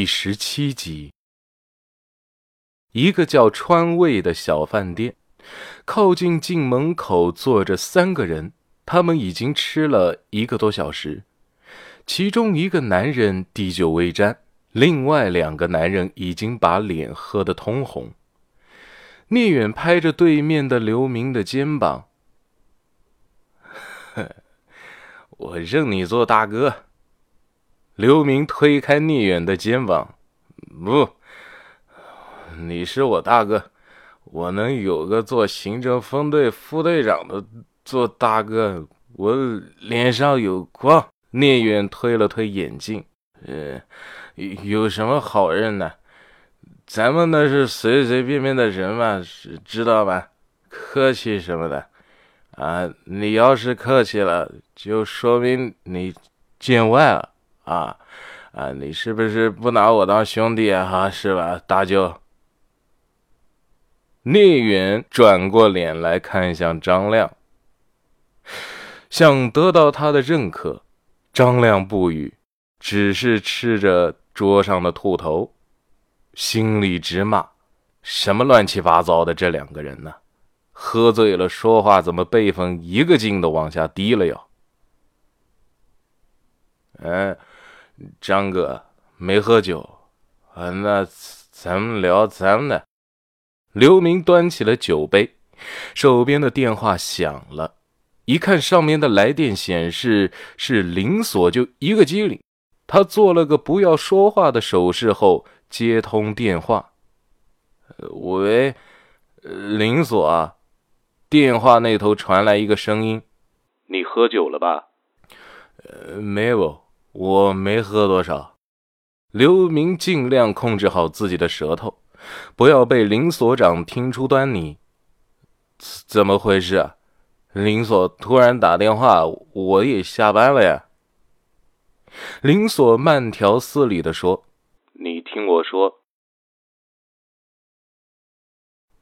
第十七集，一个叫川味的小饭店，靠近进门口坐着三个人，他们已经吃了一个多小时。其中一个男人滴酒未沾，另外两个男人已经把脸喝得通红。聂远拍着对面的刘明的肩膀：“ 我认你做大哥。”刘明推开聂远的肩膀，不，你是我大哥，我能有个做行政分队副队长的做大哥，我脸上有光。聂远推了推眼镜，呃，有什么好认的？咱们那是随随便便的人嘛，是知道吧？客气什么的，啊，你要是客气了，就说明你见外了。啊啊！你是不是不拿我当兄弟啊？是吧，大舅？聂远转过脸来看向张亮，想得到他的认可。张亮不语，只是吃着桌上的兔头，心里直骂：什么乱七八糟的这两个人呢？喝醉了说话怎么辈分一个劲的往下低了哟？哎。张哥没喝酒，啊，那咱们聊咱们的。刘明端起了酒杯，手边的电话响了，一看上面的来电显示是林锁，就一个机灵。他做了个不要说话的手势后接通电话。喂，林锁啊，电话那头传来一个声音：“你喝酒了吧？”“呃，没有。”我没喝多少，刘明尽量控制好自己的舌头，不要被林所长听出端倪。怎么回事啊？林所突然打电话，我也下班了呀。林所慢条斯理的说：“你听我说。”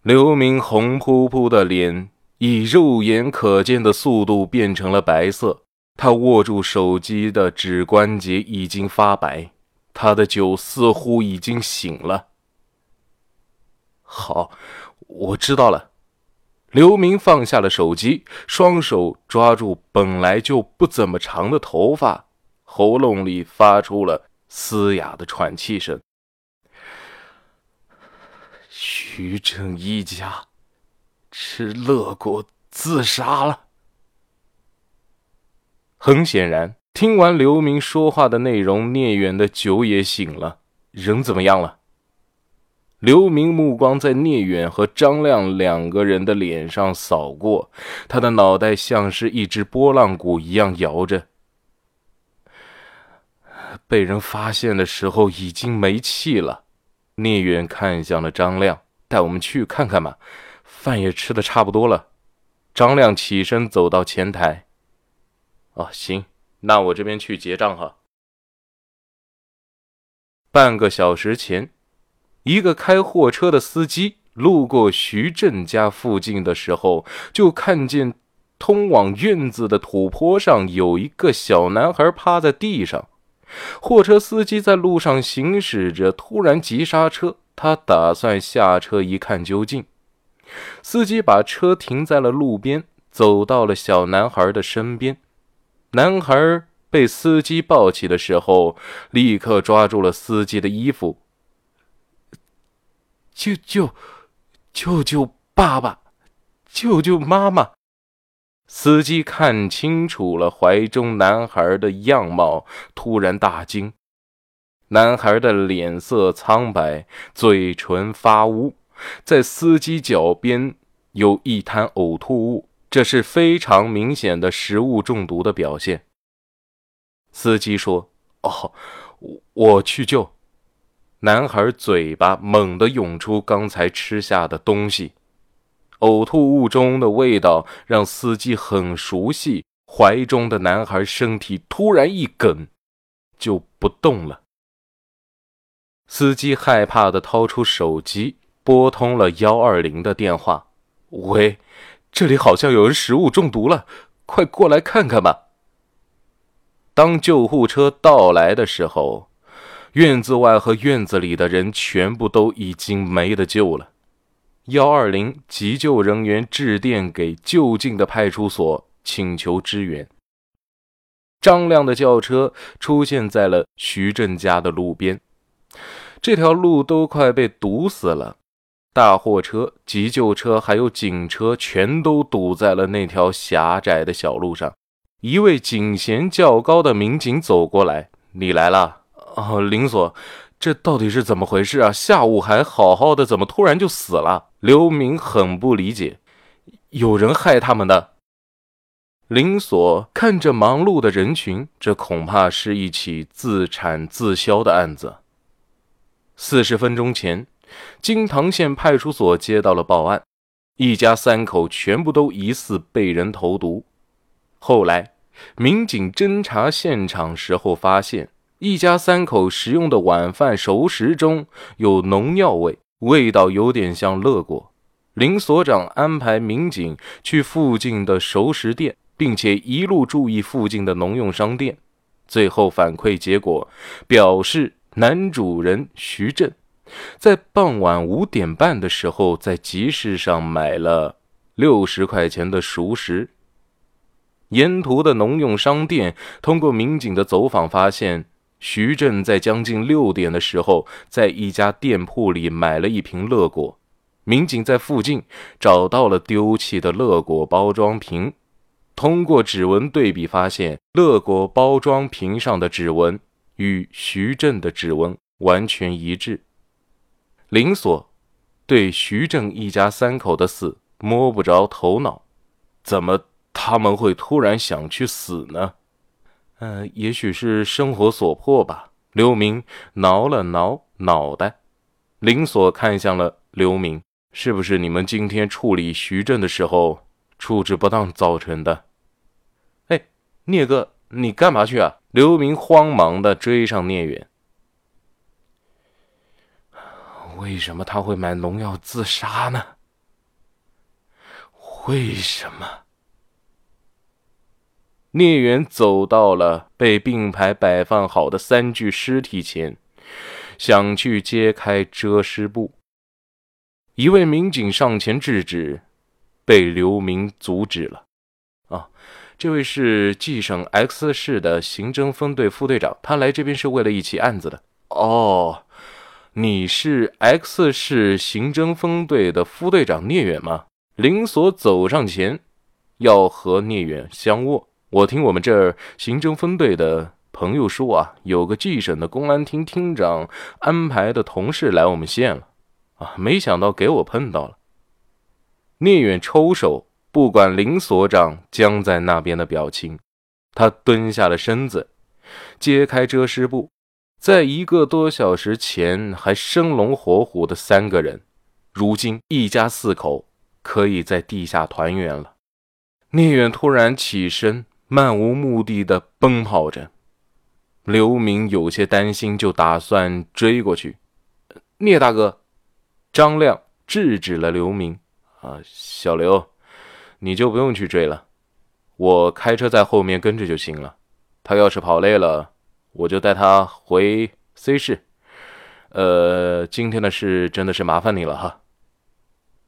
刘明红扑扑的脸以肉眼可见的速度变成了白色。他握住手机的指关节已经发白，他的酒似乎已经醒了。好，我知道了。刘明放下了手机，双手抓住本来就不怎么长的头发，喉咙里发出了嘶哑的喘气声。徐正一家吃乐果自杀了。很显然，听完刘明说话的内容，聂远的酒也醒了，人怎么样了？刘明目光在聂远和张亮两个人的脸上扫过，他的脑袋像是一只拨浪鼓一样摇着。被人发现的时候已经没气了。聂远看向了张亮，带我们去看看吧，饭也吃的差不多了。张亮起身走到前台。哦，行，那我这边去结账哈。半个小时前，一个开货车的司机路过徐振家附近的时候，就看见通往院子的土坡上有一个小男孩趴在地上。货车司机在路上行驶着，突然急刹车，他打算下车一看究竟。司机把车停在了路边，走到了小男孩的身边。男孩被司机抱起的时候，立刻抓住了司机的衣服。救救，救救，爸爸，救救，妈妈。司机看清楚了怀中男孩的样貌，突然大惊。男孩的脸色苍白，嘴唇发乌，在司机脚边有一滩呕吐物。这是非常明显的食物中毒的表现。司机说：“哦，我去救。”男孩嘴巴猛地涌出刚才吃下的东西，呕吐物中的味道让司机很熟悉。怀中的男孩身体突然一梗，就不动了。司机害怕的掏出手机，拨通了幺二零的电话：“喂。”这里好像有人食物中毒了，快过来看看吧。当救护车到来的时候，院子外和院子里的人全部都已经没得救了。幺二零急救人员致电给就近的派出所，请求支援。张亮的轿车出现在了徐振家的路边，这条路都快被堵死了，大货车、急救车还有警车全都堵在了那条狭窄的小路上。一位警衔较高的民警走过来：“你来了？哦，林所，这到底是怎么回事啊？下午还好好的，怎么突然就死了？”刘明很不理解：“有人害他们的。”林锁看着忙碌的人群，这恐怕是一起自产自销的案子。四十分钟前，金堂县派出所接到了报案，一家三口全部都疑似被人投毒。后来，民警侦查现场时候发现，一家三口食用的晚饭熟食中有农药味，味道有点像乐果。林所长安排民警去附近的熟食店。并且一路注意附近的农用商店，最后反馈结果表示，男主人徐振在傍晚五点半的时候在集市上买了六十块钱的熟食。沿途的农用商店通过民警的走访发现，徐振在将近六点的时候在一家店铺里买了一瓶乐果。民警在附近找到了丢弃的乐果包装瓶。通过指纹对比，发现乐果包装瓶上的指纹与徐振的指纹完全一致。林锁对徐正一家三口的死摸不着头脑，怎么他们会突然想去死呢？嗯，也许是生活所迫吧。刘明挠了挠脑袋，林锁看向了刘明：“是不是你们今天处理徐正的时候处置不当造成的？”哎聂哥，你干嘛去啊？刘明慌忙的追上聂远。为什么他会买农药自杀呢？为什么？聂远走到了被并排摆放好的三具尸体前，想去揭开遮尸布。一位民警上前制止，被刘明阻止了。啊！这位是冀省 X 市的刑侦分队副队长，他来这边是为了一起案子的。哦，你是 X 市刑侦分队的副队长聂远吗？林所走上前，要和聂远相握。我听我们这儿刑侦分队的朋友说啊，有个冀省的公安厅厅长安排的同事来我们县了，啊，没想到给我碰到了。聂远抽手。不管林所长僵在那边的表情，他蹲下了身子，揭开遮尸布，在一个多小时前还生龙活虎的三个人，如今一家四口可以在地下团圆了。聂远突然起身，漫无目的的奔跑着。刘明有些担心，就打算追过去。聂大哥，张亮制止了刘明。啊，小刘。你就不用去追了，我开车在后面跟着就行了。他要是跑累了，我就带他回 C 市。呃，今天的事真的是麻烦你了哈。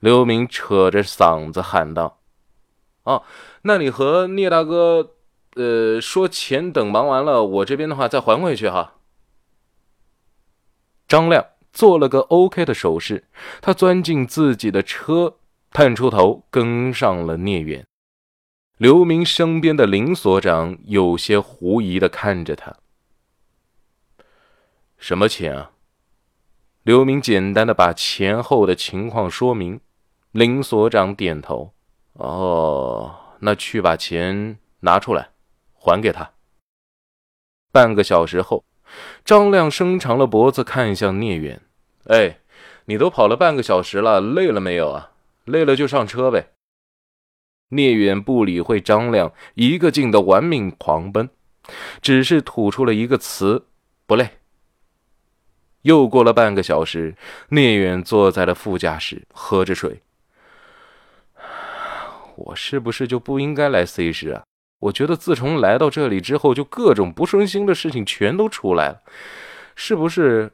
刘明扯着嗓子喊道：“哦，那你和聂大哥，呃，说钱等忙完了，我这边的话再还回去哈。”张亮做了个 OK 的手势，他钻进自己的车。探出头，跟上了聂远。刘明身边的林所长有些狐疑的看着他。什么钱啊？刘明简单的把前后的情况说明。林所长点头。哦，那去把钱拿出来，还给他。半个小时后，张亮伸长了脖子看向聂远。哎，你都跑了半个小时了，累了没有啊？累了就上车呗。聂远不理会张亮一个劲的玩命狂奔，只是吐出了一个词：“不累。”又过了半个小时，聂远坐在了副驾驶，喝着水。我是不是就不应该来 C 市啊？我觉得自从来到这里之后，就各种不顺心的事情全都出来了。是不是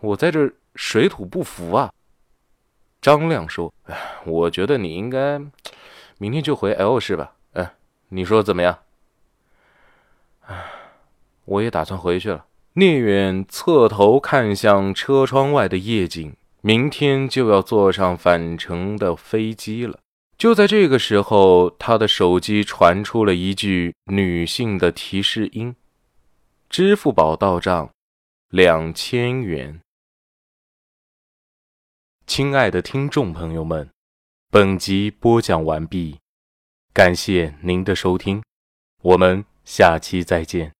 我在这水土不服啊？张亮说：“哎，我觉得你应该明天就回 L 市吧。哎，你说怎么样？”哎，我也打算回去了。聂远侧头看向车窗外的夜景，明天就要坐上返程的飞机了。就在这个时候，他的手机传出了一句女性的提示音：“支付宝到账两千元。”亲爱的听众朋友们，本集播讲完毕，感谢您的收听，我们下期再见。